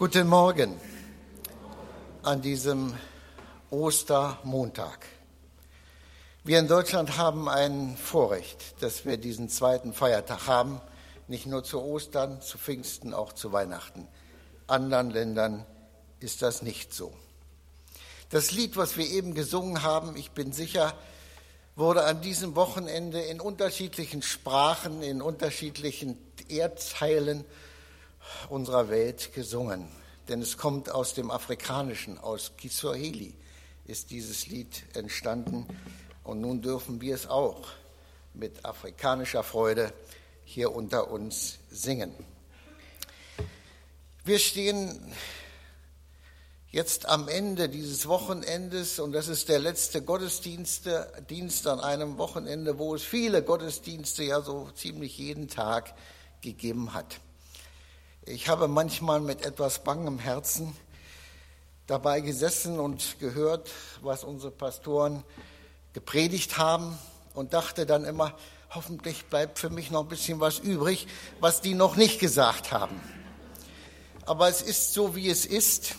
Guten Morgen an diesem Ostermontag. Wir in Deutschland haben ein Vorrecht, dass wir diesen zweiten Feiertag haben, nicht nur zu Ostern, zu Pfingsten, auch zu Weihnachten. Anderen Ländern ist das nicht so. Das Lied, was wir eben gesungen haben, ich bin sicher, wurde an diesem Wochenende in unterschiedlichen Sprachen, in unterschiedlichen Erdteilen unserer Welt gesungen. Denn es kommt aus dem Afrikanischen, aus Kiswahili ist dieses Lied entstanden. Und nun dürfen wir es auch mit afrikanischer Freude hier unter uns singen. Wir stehen jetzt am Ende dieses Wochenendes und das ist der letzte Gottesdienst Dienst an einem Wochenende, wo es viele Gottesdienste ja so ziemlich jeden Tag gegeben hat. Ich habe manchmal mit etwas bangem Herzen dabei gesessen und gehört, was unsere Pastoren gepredigt haben und dachte dann immer, hoffentlich bleibt für mich noch ein bisschen was übrig, was die noch nicht gesagt haben. Aber es ist so, wie es ist.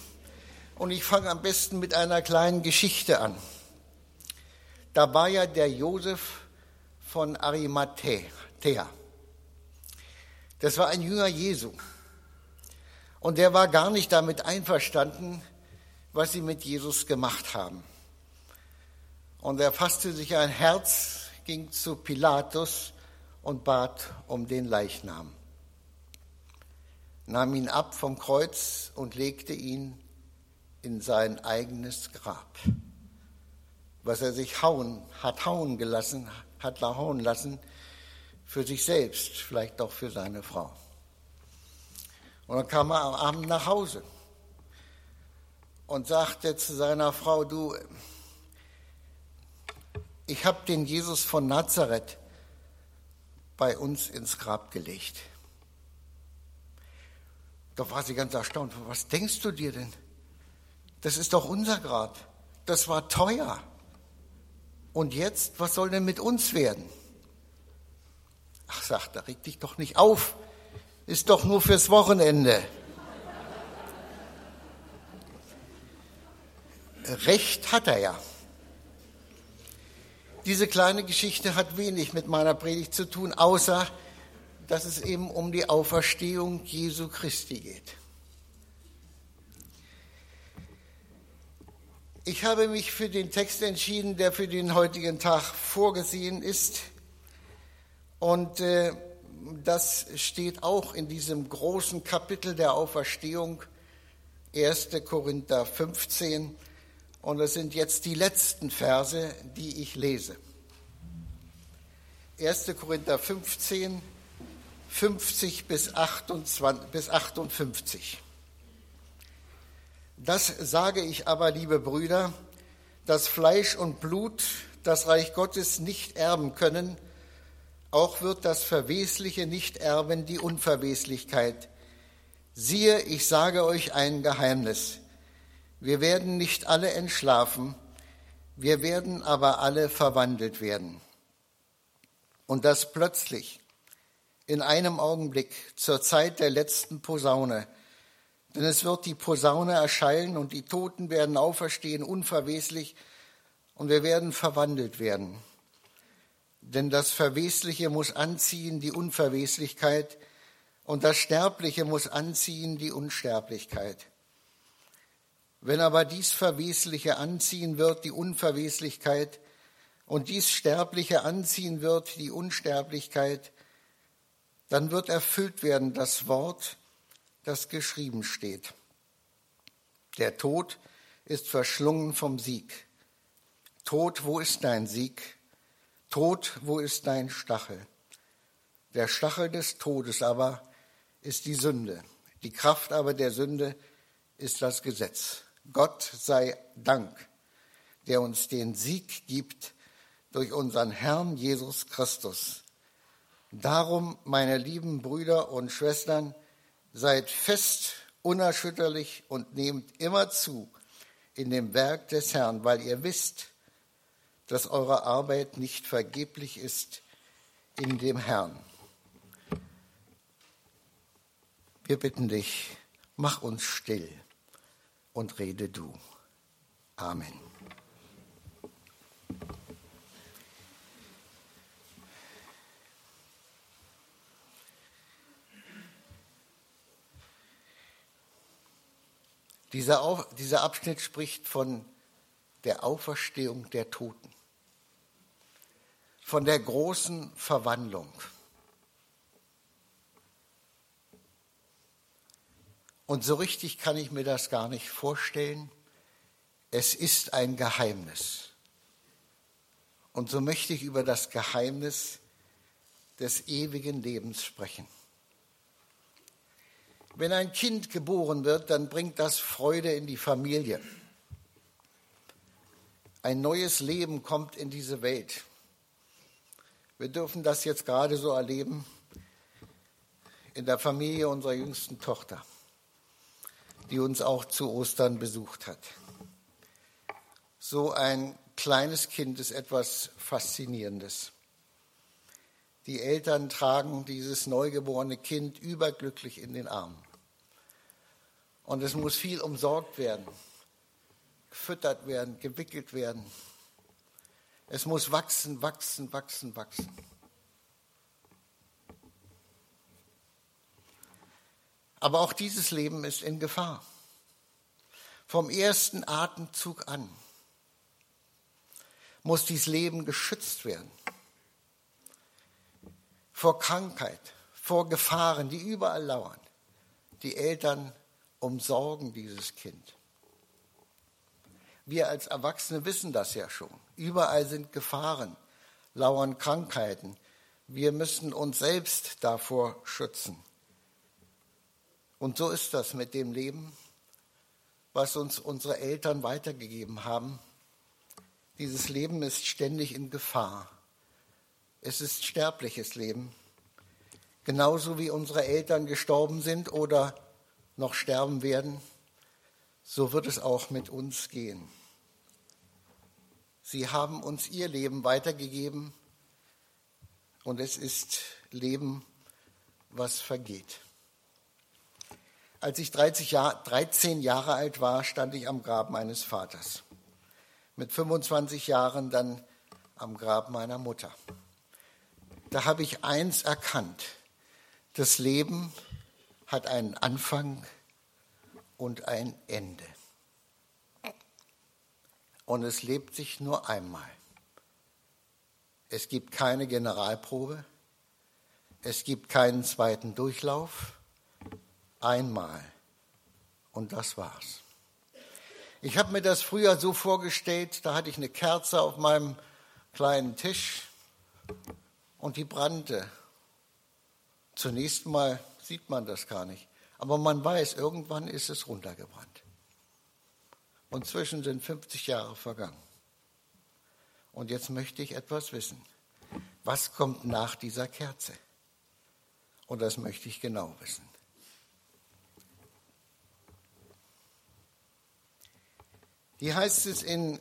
Und ich fange am besten mit einer kleinen Geschichte an. Da war ja der Josef von Arimathea. Das war ein Jünger Jesu. Und der war gar nicht damit einverstanden, was sie mit Jesus gemacht haben. Und er fasste sich ein Herz, ging zu Pilatus und bat um den Leichnam, nahm ihn ab vom Kreuz und legte ihn in sein eigenes Grab, was er sich hauen, hat hauen gelassen, hat hauen lassen für sich selbst, vielleicht auch für seine Frau. Und dann kam er am Abend nach Hause und sagte zu seiner Frau, du, ich habe den Jesus von Nazareth bei uns ins Grab gelegt. Da war sie ganz erstaunt. Was denkst du dir denn? Das ist doch unser Grab. Das war teuer. Und jetzt, was soll denn mit uns werden? Ach, sagt er, reg dich doch nicht auf ist doch nur fürs Wochenende. Recht hat er ja. Diese kleine Geschichte hat wenig mit meiner Predigt zu tun, außer dass es eben um die Auferstehung Jesu Christi geht. Ich habe mich für den Text entschieden, der für den heutigen Tag vorgesehen ist. Und äh, das steht auch in diesem großen Kapitel der Auferstehung, 1. Korinther 15. Und das sind jetzt die letzten Verse, die ich lese. 1. Korinther 15, 50 bis 58. Das sage ich aber, liebe Brüder, dass Fleisch und Blut das Reich Gottes nicht erben können, auch wird das Verwesliche nicht erben die Unverweslichkeit. Siehe, ich sage euch ein Geheimnis. Wir werden nicht alle entschlafen, wir werden aber alle verwandelt werden. Und das plötzlich, in einem Augenblick, zur Zeit der letzten Posaune. Denn es wird die Posaune erschallen und die Toten werden auferstehen, unverweslich, und wir werden verwandelt werden denn das Verwesliche muss anziehen die Unverweslichkeit und das Sterbliche muss anziehen die Unsterblichkeit. Wenn aber dies Verwesliche anziehen wird, die Unverweslichkeit, und dies Sterbliche anziehen wird, die Unsterblichkeit, dann wird erfüllt werden das Wort, das geschrieben steht. Der Tod ist verschlungen vom Sieg. Tod, wo ist dein Sieg? Tod, wo ist dein Stachel? Der Stachel des Todes aber ist die Sünde. Die Kraft aber der Sünde ist das Gesetz. Gott sei Dank, der uns den Sieg gibt durch unseren Herrn Jesus Christus. Darum, meine lieben Brüder und Schwestern, seid fest, unerschütterlich und nehmt immer zu in dem Werk des Herrn, weil ihr wisst, dass eure Arbeit nicht vergeblich ist in dem Herrn. Wir bitten dich, Mach uns still und rede du. Amen. Dieser, Auf, dieser Abschnitt spricht von der Auferstehung der Toten, von der großen Verwandlung. Und so richtig kann ich mir das gar nicht vorstellen. Es ist ein Geheimnis. Und so möchte ich über das Geheimnis des ewigen Lebens sprechen. Wenn ein Kind geboren wird, dann bringt das Freude in die Familie. Ein neues Leben kommt in diese Welt. Wir dürfen das jetzt gerade so erleben in der Familie unserer jüngsten Tochter, die uns auch zu Ostern besucht hat. So ein kleines Kind ist etwas Faszinierendes. Die Eltern tragen dieses neugeborene Kind überglücklich in den Arm. Und es muss viel umsorgt werden, gefüttert werden, gewickelt werden. Es muss wachsen, wachsen, wachsen, wachsen. Aber auch dieses Leben ist in Gefahr. Vom ersten Atemzug an muss dieses Leben geschützt werden vor Krankheit, vor Gefahren, die überall lauern. Die Eltern umsorgen dieses Kind. Wir als Erwachsene wissen das ja schon. Überall sind Gefahren, lauern Krankheiten. Wir müssen uns selbst davor schützen. Und so ist das mit dem Leben, was uns unsere Eltern weitergegeben haben. Dieses Leben ist ständig in Gefahr. Es ist sterbliches Leben. Genauso wie unsere Eltern gestorben sind oder noch sterben werden, so wird es auch mit uns gehen. Sie haben uns ihr Leben weitergegeben und es ist Leben, was vergeht. Als ich 13 Jahre alt war, stand ich am Grab meines Vaters. Mit 25 Jahren dann am Grab meiner Mutter da habe ich eins erkannt. Das Leben hat einen Anfang und ein Ende. Und es lebt sich nur einmal. Es gibt keine Generalprobe. Es gibt keinen zweiten Durchlauf. Einmal. Und das war's. Ich habe mir das früher so vorgestellt, da hatte ich eine Kerze auf meinem kleinen Tisch und die brannte. Zunächst mal sieht man das gar nicht, aber man weiß, irgendwann ist es runtergebrannt. Und zwischen sind 50 Jahre vergangen. Und jetzt möchte ich etwas wissen. Was kommt nach dieser Kerze? Und das möchte ich genau wissen. Hier heißt es in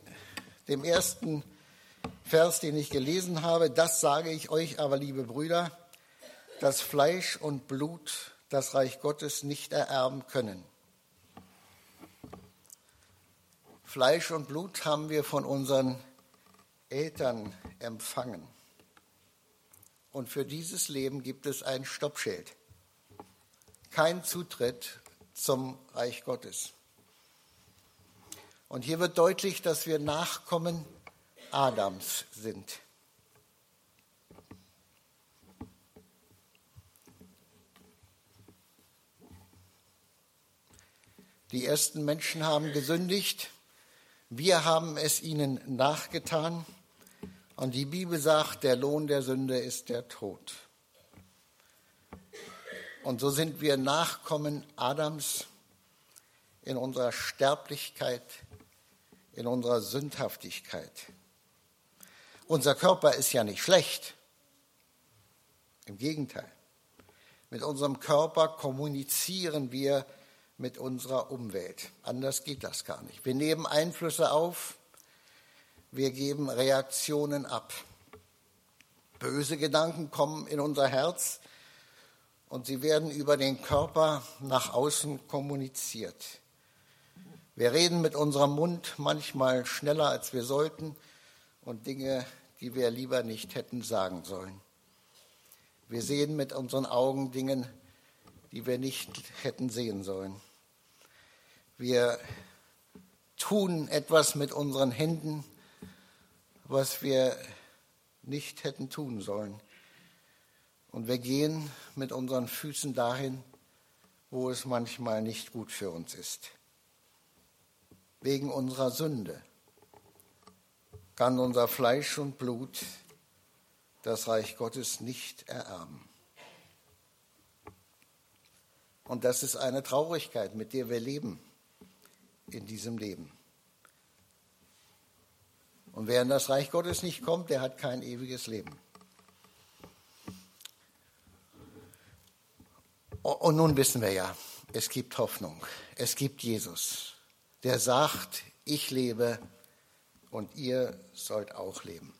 dem ersten Vers, den ich gelesen habe, das sage ich euch aber, liebe Brüder, dass Fleisch und Blut das Reich Gottes nicht ererben können. Fleisch und Blut haben wir von unseren Eltern empfangen. Und für dieses Leben gibt es ein Stoppschild. Kein Zutritt zum Reich Gottes. Und hier wird deutlich, dass wir Nachkommen Adams sind. Die ersten Menschen haben gesündigt, wir haben es ihnen nachgetan und die Bibel sagt, der Lohn der Sünde ist der Tod. Und so sind wir Nachkommen Adams in unserer Sterblichkeit, in unserer Sündhaftigkeit. Unser Körper ist ja nicht schlecht. Im Gegenteil. Mit unserem Körper kommunizieren wir mit unserer Umwelt. Anders geht das gar nicht. Wir nehmen Einflüsse auf, wir geben Reaktionen ab. Böse Gedanken kommen in unser Herz und sie werden über den Körper nach außen kommuniziert. Wir reden mit unserem Mund manchmal schneller, als wir sollten und Dinge, die wir lieber nicht hätten sagen sollen. Wir sehen mit unseren Augen Dinge, die wir nicht hätten sehen sollen. Wir tun etwas mit unseren Händen, was wir nicht hätten tun sollen. Und wir gehen mit unseren Füßen dahin, wo es manchmal nicht gut für uns ist. Wegen unserer Sünde kann unser Fleisch und Blut das Reich Gottes nicht ererben. Und das ist eine Traurigkeit, mit der wir leben in diesem Leben. Und wer in das Reich Gottes nicht kommt, der hat kein ewiges Leben. Und nun wissen wir ja, es gibt Hoffnung. Es gibt Jesus, der sagt, ich lebe und ihr sollt auch leben.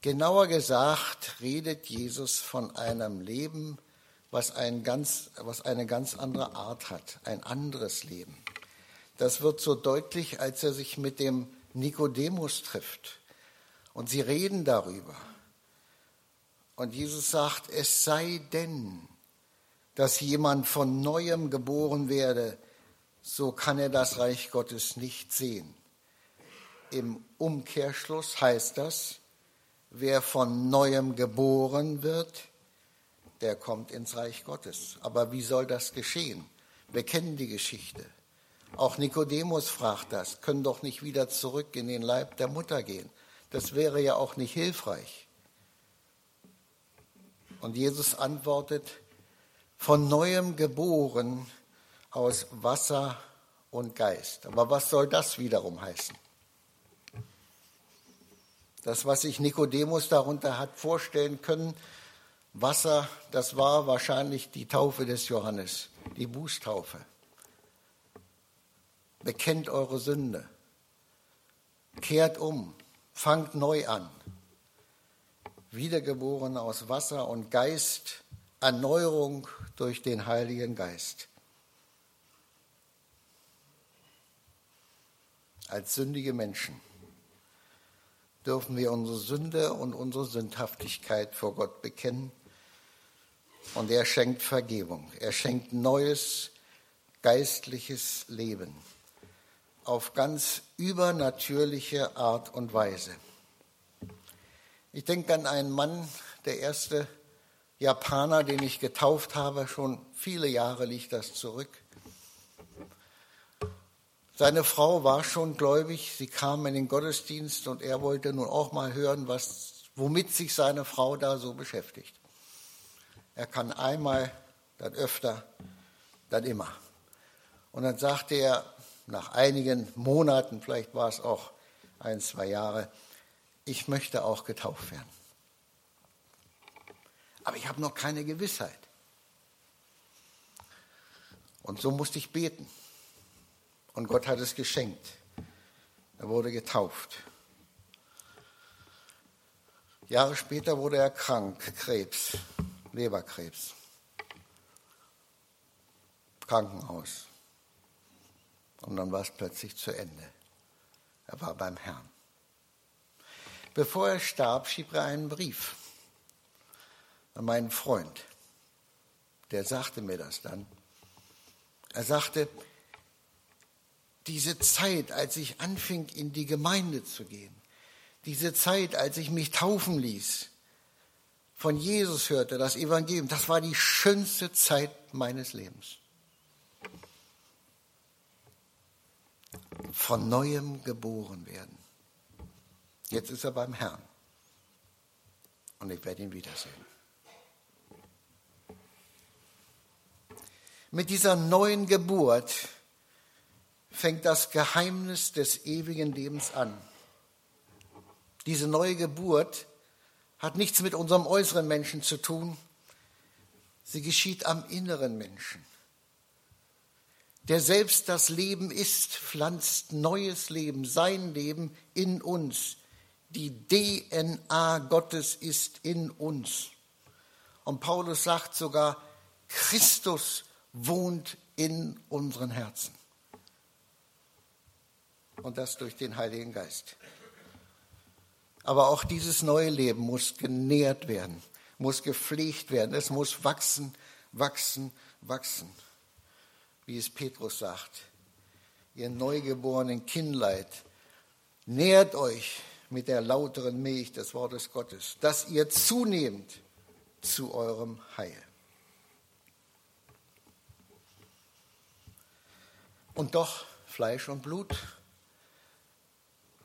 Genauer gesagt redet Jesus von einem Leben, was, ein ganz, was eine ganz andere Art hat, ein anderes Leben. Das wird so deutlich, als er sich mit dem Nikodemus trifft. Und sie reden darüber. Und Jesus sagt, es sei denn, dass jemand von neuem geboren werde, so kann er das Reich Gottes nicht sehen. Im Umkehrschluss heißt das, wer von neuem geboren wird, der kommt ins Reich Gottes. Aber wie soll das geschehen? Wir kennen die Geschichte. Auch Nikodemus fragt das, können doch nicht wieder zurück in den Leib der Mutter gehen. Das wäre ja auch nicht hilfreich. Und Jesus antwortet, von neuem geboren aus Wasser und Geist. Aber was soll das wiederum heißen? Das, was sich Nikodemus darunter hat vorstellen können, Wasser, das war wahrscheinlich die Taufe des Johannes, die Bußtaufe. Bekennt eure Sünde, kehrt um, fangt neu an. Wiedergeboren aus Wasser und Geist, Erneuerung durch den Heiligen Geist. Als sündige Menschen dürfen wir unsere Sünde und unsere Sündhaftigkeit vor Gott bekennen. Und er schenkt Vergebung. Er schenkt neues geistliches Leben auf ganz übernatürliche Art und Weise. Ich denke an einen Mann, der erste Japaner, den ich getauft habe, schon viele Jahre liegt das zurück. Seine Frau war schon gläubig, sie kam in den Gottesdienst und er wollte nun auch mal hören, was, womit sich seine Frau da so beschäftigt. Er kann einmal, dann öfter, dann immer. Und dann sagte er nach einigen Monaten, vielleicht war es auch ein, zwei Jahre, ich möchte auch getauft werden aber ich habe noch keine Gewissheit. Und so musste ich beten. Und Gott hat es geschenkt. Er wurde getauft. Jahre später wurde er krank, Krebs, Leberkrebs. Krankenhaus. Und dann war es plötzlich zu Ende. Er war beim Herrn. Bevor er starb, schrieb er einen Brief an meinen Freund. Der sagte mir das dann. Er sagte, diese Zeit, als ich anfing, in die Gemeinde zu gehen, diese Zeit, als ich mich taufen ließ, von Jesus hörte, das Evangelium, das war die schönste Zeit meines Lebens. Von neuem geboren werden. Jetzt ist er beim Herrn. Und ich werde ihn wiedersehen. Mit dieser neuen Geburt fängt das Geheimnis des ewigen Lebens an. Diese neue Geburt hat nichts mit unserem äußeren Menschen zu tun. Sie geschieht am inneren Menschen. Der selbst das Leben ist, pflanzt neues Leben, sein Leben in uns. Die DNA Gottes ist in uns. Und Paulus sagt sogar, Christus wohnt in unseren Herzen. Und das durch den Heiligen Geist. Aber auch dieses neue Leben muss genährt werden, muss gepflegt werden. Es muss wachsen, wachsen, wachsen. Wie es Petrus sagt, ihr neugeborenen Kindleid, nährt euch mit der lauteren Milch des Wortes Gottes, dass ihr zunehmt zu eurem Heil. Und doch, Fleisch und Blut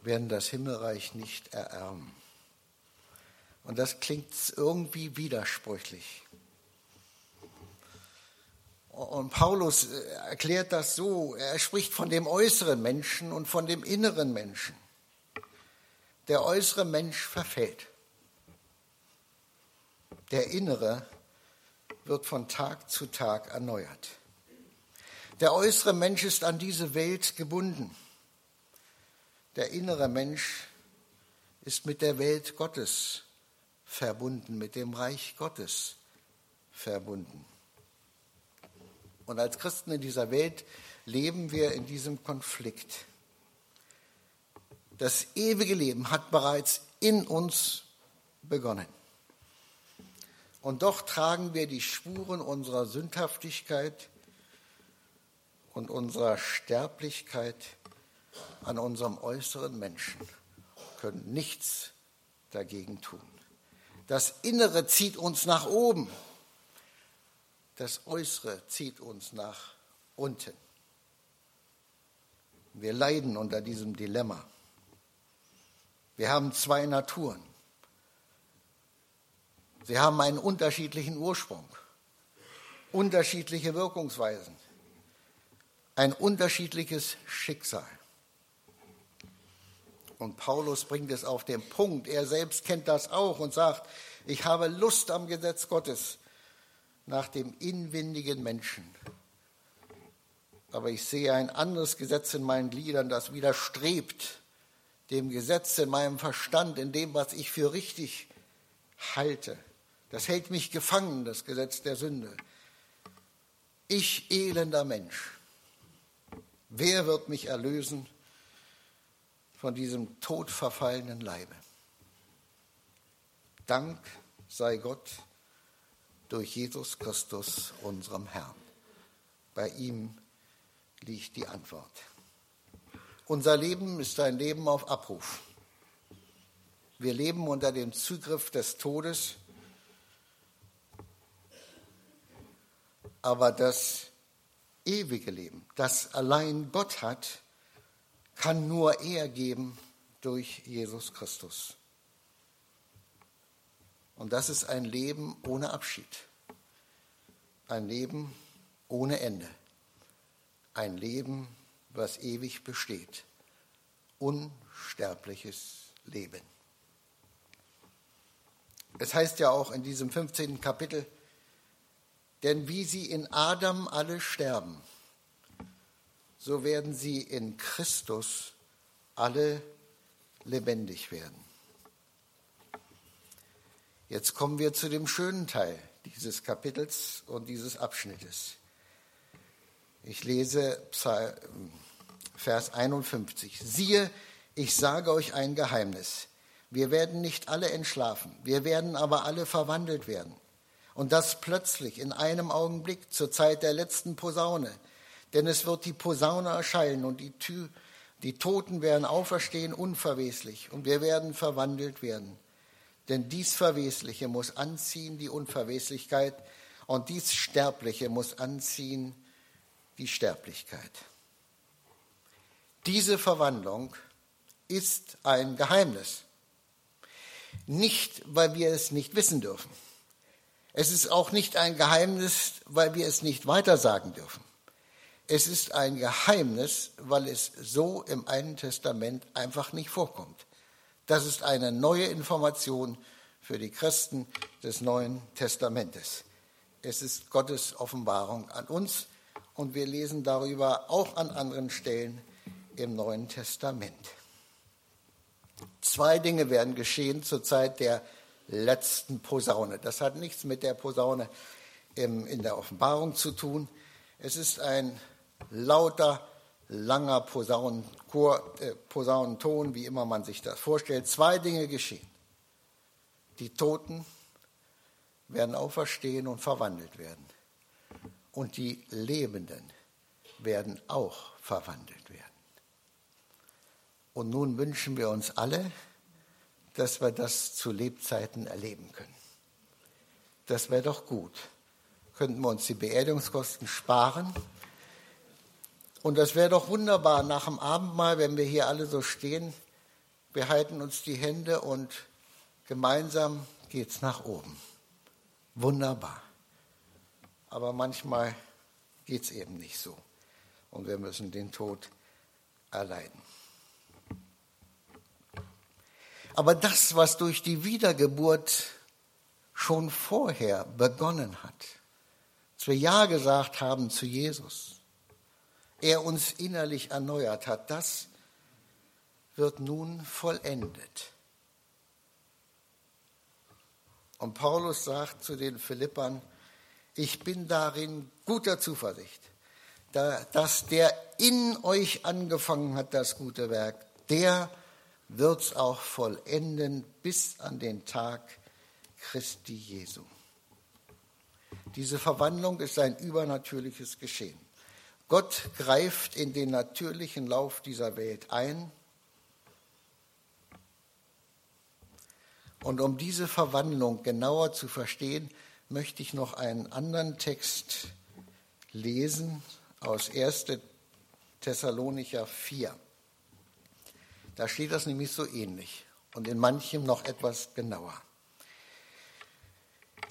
werden das Himmelreich nicht ererben. Und das klingt irgendwie widersprüchlich. Und Paulus äh, erklärt das so, er spricht von dem äußeren Menschen und von dem inneren Menschen. Der äußere Mensch verfällt. Der innere wird von Tag zu Tag erneuert. Der äußere Mensch ist an diese Welt gebunden. Der innere Mensch ist mit der Welt Gottes verbunden, mit dem Reich Gottes verbunden. Und als Christen in dieser Welt leben wir in diesem Konflikt. Das ewige Leben hat bereits in uns begonnen. Und doch tragen wir die Spuren unserer Sündhaftigkeit und unserer Sterblichkeit an unserem äußeren Menschen, können nichts dagegen tun. Das Innere zieht uns nach oben, das Äußere zieht uns nach unten. Wir leiden unter diesem Dilemma. Wir haben zwei Naturen. Sie haben einen unterschiedlichen Ursprung, unterschiedliche Wirkungsweisen, ein unterschiedliches Schicksal. Und Paulus bringt es auf den Punkt. Er selbst kennt das auch und sagt, ich habe Lust am Gesetz Gottes nach dem inwendigen Menschen. Aber ich sehe ein anderes Gesetz in meinen Gliedern, das widerstrebt dem Gesetz in meinem Verstand, in dem, was ich für richtig halte. Das hält mich gefangen, das Gesetz der Sünde. Ich elender Mensch. Wer wird mich erlösen von diesem todverfallenen Leibe? Dank sei Gott durch Jesus Christus, unserem Herrn. Bei ihm liegt die Antwort. Unser Leben ist ein Leben auf Abruf. Wir leben unter dem Zugriff des Todes, aber das ewige Leben, das allein Gott hat, kann nur er geben durch Jesus Christus. Und das ist ein Leben ohne Abschied, ein Leben ohne Ende, ein Leben, was ewig besteht, unsterbliches Leben. Es heißt ja auch in diesem 15. Kapitel, denn wie sie in Adam alle sterben, so werden sie in Christus alle lebendig werden. Jetzt kommen wir zu dem schönen Teil dieses Kapitels und dieses Abschnittes. Ich lese Vers 51. Siehe, ich sage euch ein Geheimnis. Wir werden nicht alle entschlafen, wir werden aber alle verwandelt werden. Und das plötzlich in einem Augenblick zur Zeit der letzten Posaune. Denn es wird die Posaune erscheinen und die, Tür, die Toten werden auferstehen unverweslich und wir werden verwandelt werden. Denn dies Verwesliche muss anziehen die Unverweslichkeit und dies Sterbliche muss anziehen die Sterblichkeit. Diese Verwandlung ist ein Geheimnis. Nicht, weil wir es nicht wissen dürfen. Es ist auch nicht ein Geheimnis, weil wir es nicht weitersagen dürfen. Es ist ein Geheimnis, weil es so im Alten Testament einfach nicht vorkommt. Das ist eine neue Information für die Christen des Neuen Testamentes. Es ist Gottes Offenbarung an uns und wir lesen darüber auch an anderen Stellen im Neuen Testament. Zwei Dinge werden geschehen zur Zeit der letzten Posaune. Das hat nichts mit der Posaune in der Offenbarung zu tun. Es ist ein lauter, langer Posaunenchor, äh, Posaunenton, wie immer man sich das vorstellt. Zwei Dinge geschehen. Die Toten werden auferstehen und verwandelt werden. Und die Lebenden werden auch verwandelt werden. Und nun wünschen wir uns alle, dass wir das zu Lebzeiten erleben können. Das wäre doch gut. Könnten wir uns die Beerdigungskosten sparen. Und das wäre doch wunderbar nach dem Abendmahl, wenn wir hier alle so stehen. Wir halten uns die Hände und gemeinsam geht es nach oben. Wunderbar. Aber manchmal geht es eben nicht so. Und wir müssen den Tod erleiden. Aber das, was durch die Wiedergeburt schon vorher begonnen hat, als wir Ja gesagt haben zu Jesus, er uns innerlich erneuert hat, das wird nun vollendet. Und Paulus sagt zu den Philippern, ich bin darin guter Zuversicht, dass der in euch angefangen hat, das gute Werk, der wird es auch vollenden bis an den Tag Christi Jesu. Diese Verwandlung ist ein übernatürliches Geschehen. Gott greift in den natürlichen Lauf dieser Welt ein. Und um diese Verwandlung genauer zu verstehen, möchte ich noch einen anderen Text lesen aus 1. Thessalonicher 4. Da steht das nämlich so ähnlich und in manchem noch etwas genauer.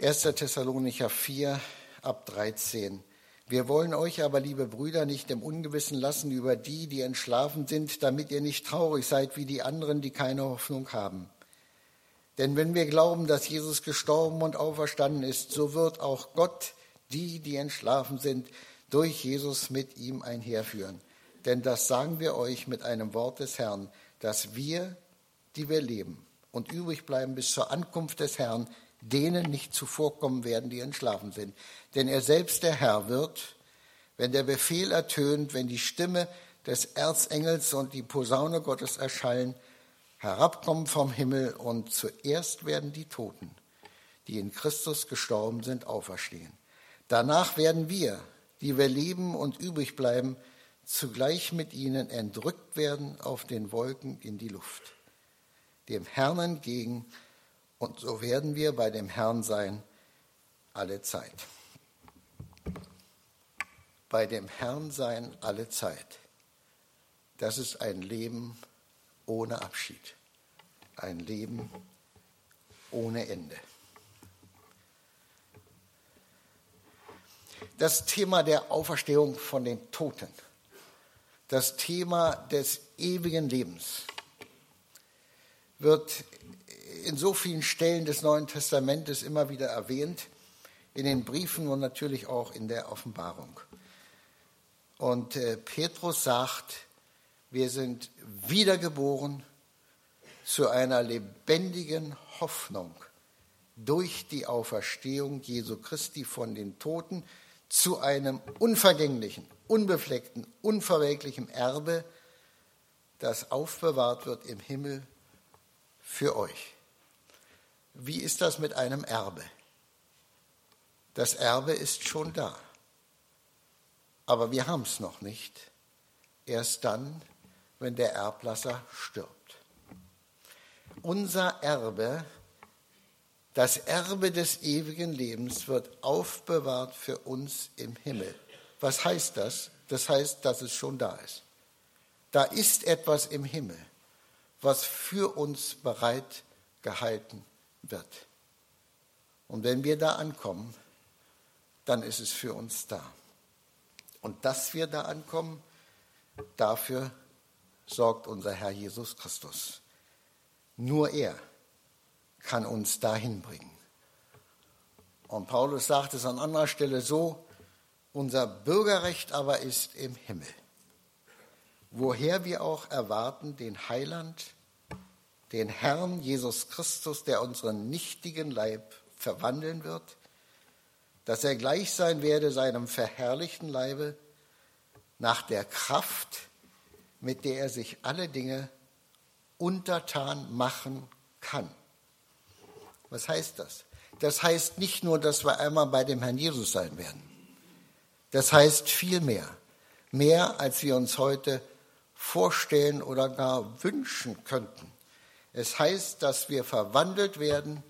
1. Thessalonicher 4 ab 13. Wir wollen euch aber, liebe Brüder, nicht im Ungewissen lassen über die, die entschlafen sind, damit ihr nicht traurig seid wie die anderen, die keine Hoffnung haben. Denn wenn wir glauben, dass Jesus gestorben und auferstanden ist, so wird auch Gott die, die entschlafen sind, durch Jesus mit ihm einherführen. Denn das sagen wir euch mit einem Wort des Herrn dass wir, die wir leben und übrig bleiben bis zur Ankunft des Herrn, denen nicht zuvorkommen werden, die entschlafen sind. Denn er selbst der Herr wird, wenn der Befehl ertönt, wenn die Stimme des Erzengels und die Posaune Gottes erschallen, herabkommen vom Himmel und zuerst werden die Toten, die in Christus gestorben sind, auferstehen. Danach werden wir, die wir leben und übrig bleiben, zugleich mit ihnen entrückt werden auf den Wolken in die Luft, dem Herrn entgegen, und so werden wir bei dem Herrn sein alle Zeit. Bei dem Herrn sein alle Zeit. Das ist ein Leben ohne Abschied, ein Leben ohne Ende. Das Thema der Auferstehung von den Toten das Thema des ewigen Lebens wird in so vielen Stellen des Neuen Testamentes immer wieder erwähnt, in den Briefen und natürlich auch in der Offenbarung. Und äh, Petrus sagt, wir sind wiedergeboren zu einer lebendigen Hoffnung durch die Auferstehung Jesu Christi von den Toten zu einem unvergänglichen, unbefleckten, unverwelklichen Erbe, das aufbewahrt wird im Himmel für euch. Wie ist das mit einem Erbe? Das Erbe ist schon da, aber wir haben es noch nicht. Erst dann, wenn der Erblasser stirbt. Unser Erbe, das Erbe des ewigen Lebens wird aufbewahrt für uns im Himmel. Was heißt das? Das heißt, dass es schon da ist. Da ist etwas im Himmel, was für uns bereit gehalten wird. Und wenn wir da ankommen, dann ist es für uns da. Und dass wir da ankommen, dafür sorgt unser Herr Jesus Christus. Nur er kann uns dahin bringen. Und Paulus sagt es an anderer Stelle so, unser Bürgerrecht aber ist im Himmel, woher wir auch erwarten den Heiland, den Herrn Jesus Christus, der unseren nichtigen Leib verwandeln wird, dass er gleich sein werde seinem verherrlichten Leibe nach der Kraft, mit der er sich alle Dinge untertan machen kann. Was heißt das? Das heißt nicht nur, dass wir einmal bei dem Herrn Jesus sein werden. Das heißt viel mehr. Mehr, als wir uns heute vorstellen oder gar wünschen könnten. Es heißt, dass wir verwandelt werden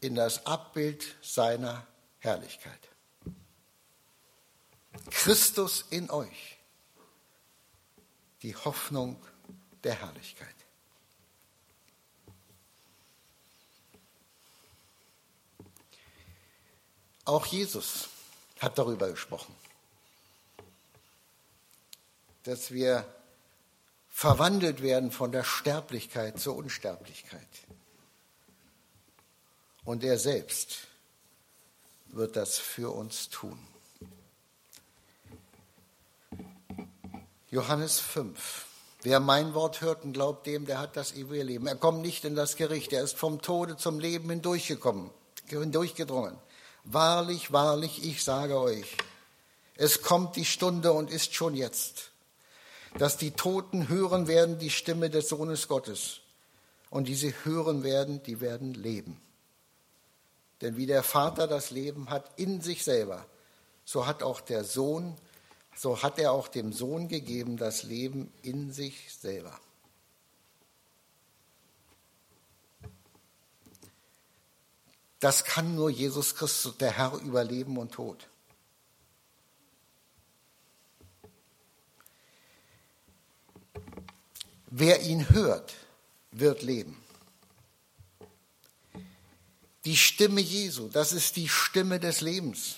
in das Abbild seiner Herrlichkeit. Christus in euch, die Hoffnung der Herrlichkeit. Auch Jesus hat darüber gesprochen, dass wir verwandelt werden von der Sterblichkeit zur Unsterblichkeit. Und er selbst wird das für uns tun. Johannes 5. Wer mein Wort hört und glaubt dem, der hat das ewige Leben. Er kommt nicht in das Gericht, er ist vom Tode zum Leben hindurchgekommen, hindurchgedrungen. Wahrlich, wahrlich, ich sage euch, es kommt die Stunde und ist schon jetzt dass die Toten hören werden die Stimme des Sohnes Gottes. Und die sie hören werden, die werden leben. Denn wie der Vater das Leben hat in sich selber, so hat auch der Sohn, so hat er auch dem Sohn gegeben das Leben in sich selber. Das kann nur Jesus Christus, der Herr über Leben und Tod. Wer ihn hört, wird leben. Die Stimme Jesu, das ist die Stimme des Lebens.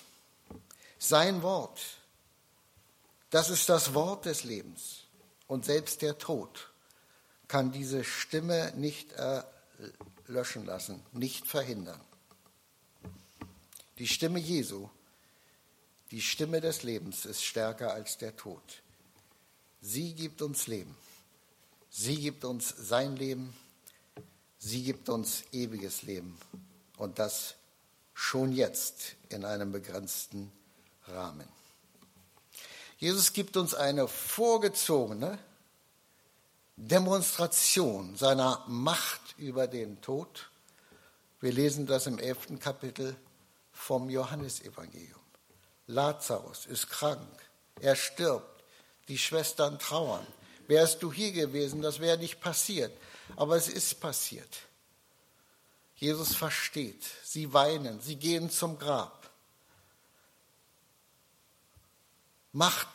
Sein Wort, das ist das Wort des Lebens. Und selbst der Tod kann diese Stimme nicht löschen lassen, nicht verhindern. Die Stimme Jesu, die Stimme des Lebens ist stärker als der Tod. Sie gibt uns Leben. Sie gibt uns sein Leben, sie gibt uns ewiges Leben und das schon jetzt in einem begrenzten Rahmen. Jesus gibt uns eine vorgezogene Demonstration seiner Macht über den Tod. Wir lesen das im elften Kapitel vom Johannesevangelium. Lazarus ist krank, er stirbt, die Schwestern trauern. Wärst du hier gewesen, das wäre nicht passiert. Aber es ist passiert. Jesus versteht. Sie weinen, sie gehen zum Grab. Macht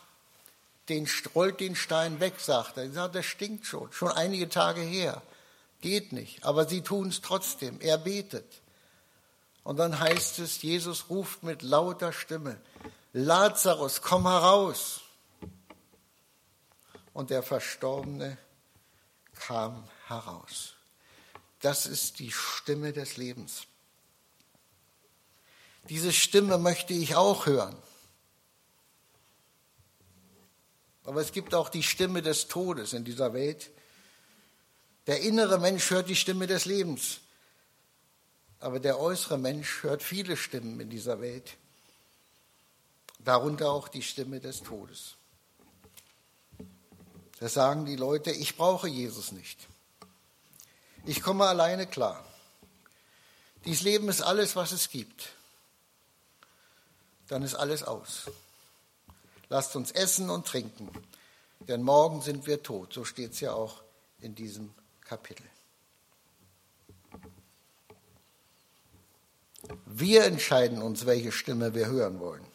den, rollt den Stein weg, sagt er. sagt, das stinkt schon, schon einige Tage her. Geht nicht. Aber sie tun es trotzdem. Er betet. Und dann heißt es, Jesus ruft mit lauter Stimme, Lazarus, komm heraus und der Verstorbene kam heraus. Das ist die Stimme des Lebens. Diese Stimme möchte ich auch hören. Aber es gibt auch die Stimme des Todes in dieser Welt. Der innere Mensch hört die Stimme des Lebens. Aber der äußere Mensch hört viele Stimmen in dieser Welt. Darunter auch die Stimme des Todes. Da sagen die Leute, ich brauche Jesus nicht. Ich komme alleine klar. Dies Leben ist alles, was es gibt. Dann ist alles aus. Lasst uns essen und trinken, denn morgen sind wir tot. So steht es ja auch in diesem Kapitel. Wir entscheiden uns, welche Stimme wir hören wollen.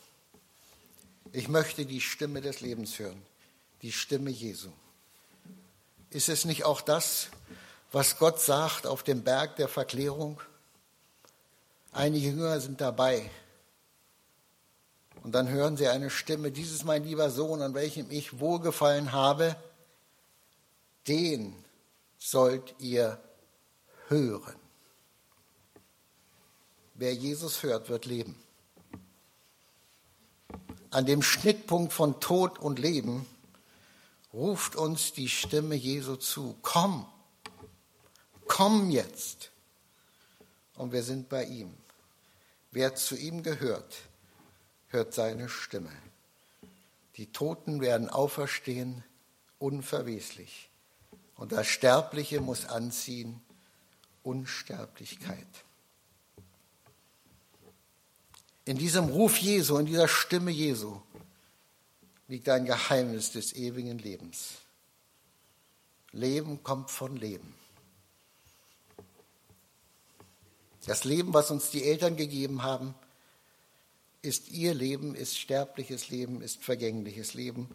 Ich möchte die Stimme des Lebens hören die Stimme Jesu. Ist es nicht auch das, was Gott sagt auf dem Berg der Verklärung? Einige Jünger sind dabei. Und dann hören sie eine Stimme, dieses mein lieber Sohn, an welchem ich wohlgefallen habe, den sollt ihr hören. Wer Jesus hört, wird leben. An dem Schnittpunkt von Tod und Leben ruft uns die Stimme Jesu zu. Komm, komm jetzt. Und wir sind bei ihm. Wer zu ihm gehört, hört seine Stimme. Die Toten werden auferstehen, unverweslich. Und das Sterbliche muss anziehen, Unsterblichkeit. In diesem Ruf Jesu, in dieser Stimme Jesu liegt ein Geheimnis des ewigen Lebens. Leben kommt von Leben. Das Leben, was uns die Eltern gegeben haben, ist ihr Leben, ist sterbliches Leben, ist vergängliches Leben.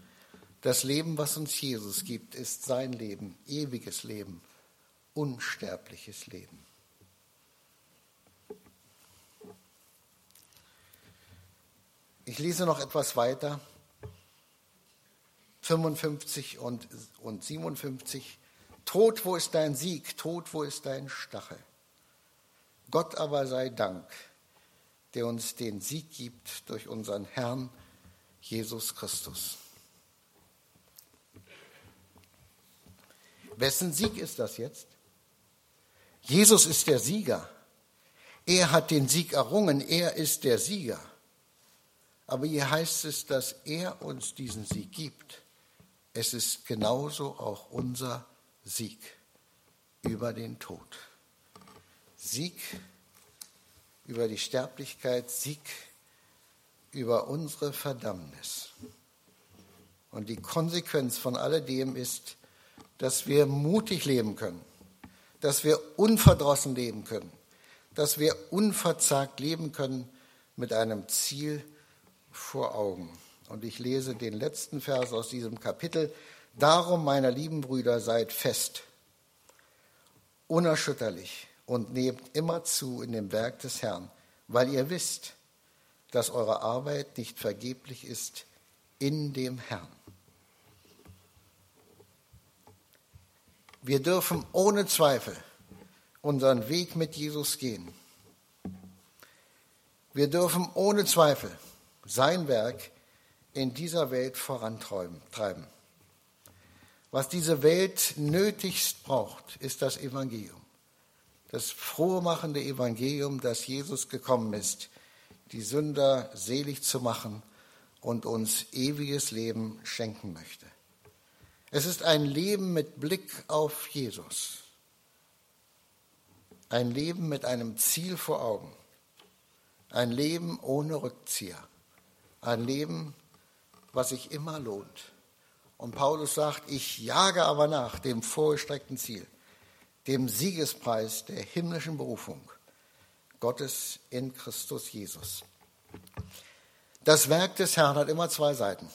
Das Leben, was uns Jesus gibt, ist sein Leben, ewiges Leben, unsterbliches Leben. Ich lese noch etwas weiter. 55 und, und 57. Tod, wo ist dein Sieg? Tod, wo ist dein Stachel? Gott aber sei Dank, der uns den Sieg gibt durch unseren Herrn Jesus Christus. Wessen Sieg ist das jetzt? Jesus ist der Sieger. Er hat den Sieg errungen. Er ist der Sieger. Aber hier heißt es, dass er uns diesen Sieg gibt. Es ist genauso auch unser Sieg über den Tod. Sieg über die Sterblichkeit, Sieg über unsere Verdammnis. Und die Konsequenz von alledem ist, dass wir mutig leben können, dass wir unverdrossen leben können, dass wir unverzagt leben können mit einem Ziel vor Augen. Und ich lese den letzten Vers aus diesem Kapitel. Darum, meine lieben Brüder, seid fest, unerschütterlich und nehmt immer zu in dem Werk des Herrn, weil ihr wisst, dass eure Arbeit nicht vergeblich ist in dem Herrn. Wir dürfen ohne Zweifel unseren Weg mit Jesus gehen. Wir dürfen ohne Zweifel sein Werk in dieser Welt vorantreiben. Was diese Welt nötigst braucht, ist das Evangelium. Das frohmachende Evangelium, dass Jesus gekommen ist, die Sünder selig zu machen und uns ewiges Leben schenken möchte. Es ist ein Leben mit Blick auf Jesus. Ein Leben mit einem Ziel vor Augen. Ein Leben ohne Rückzieher. Ein Leben, was sich immer lohnt. Und Paulus sagt, ich jage aber nach dem vorgestreckten Ziel, dem Siegespreis der himmlischen Berufung Gottes in Christus Jesus. Das Werk des Herrn hat immer zwei Seiten.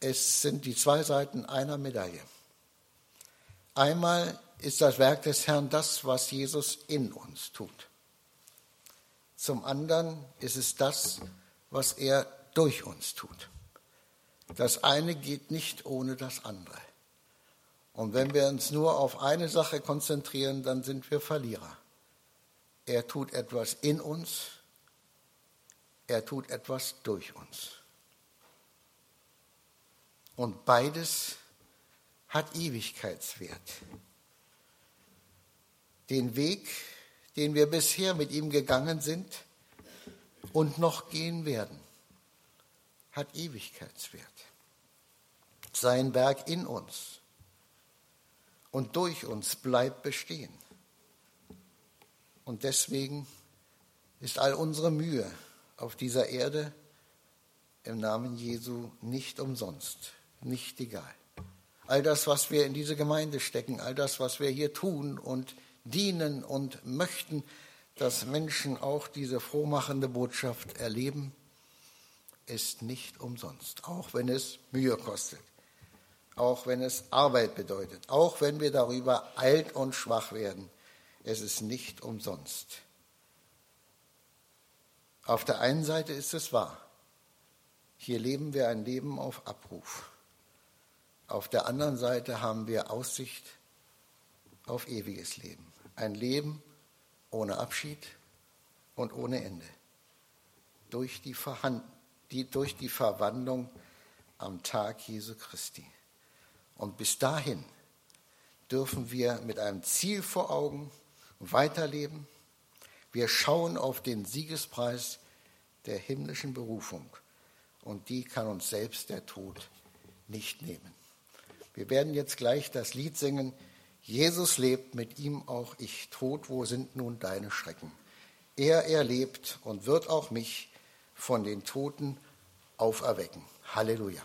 Es sind die zwei Seiten einer Medaille. Einmal ist das Werk des Herrn das, was Jesus in uns tut. Zum anderen ist es das, was er durch uns tut. Das eine geht nicht ohne das andere. Und wenn wir uns nur auf eine Sache konzentrieren, dann sind wir Verlierer. Er tut etwas in uns, er tut etwas durch uns. Und beides hat Ewigkeitswert. Den Weg, den wir bisher mit ihm gegangen sind und noch gehen werden, hat Ewigkeitswert. Sein Werk in uns und durch uns bleibt bestehen. Und deswegen ist all unsere Mühe auf dieser Erde im Namen Jesu nicht umsonst nicht egal. All das, was wir in diese Gemeinde stecken, all das, was wir hier tun und dienen und möchten, dass Menschen auch diese frohmachende Botschaft erleben, ist nicht umsonst, auch wenn es Mühe kostet, auch wenn es Arbeit bedeutet, auch wenn wir darüber alt und schwach werden. Es ist nicht umsonst. Auf der einen Seite ist es wahr. Hier leben wir ein Leben auf Abruf. Auf der anderen Seite haben wir Aussicht auf ewiges Leben. Ein Leben ohne Abschied und ohne Ende. Durch die, Verhand die, durch die Verwandlung am Tag Jesu Christi. Und bis dahin dürfen wir mit einem Ziel vor Augen weiterleben. Wir schauen auf den Siegespreis, der himmlischen Berufung. Und die kann uns selbst der Tod nicht nehmen. Wir werden jetzt gleich das Lied singen. Jesus lebt, mit ihm auch ich. Tod, wo sind nun deine Schrecken? Er erlebt und wird auch mich von den Toten auferwecken. Halleluja.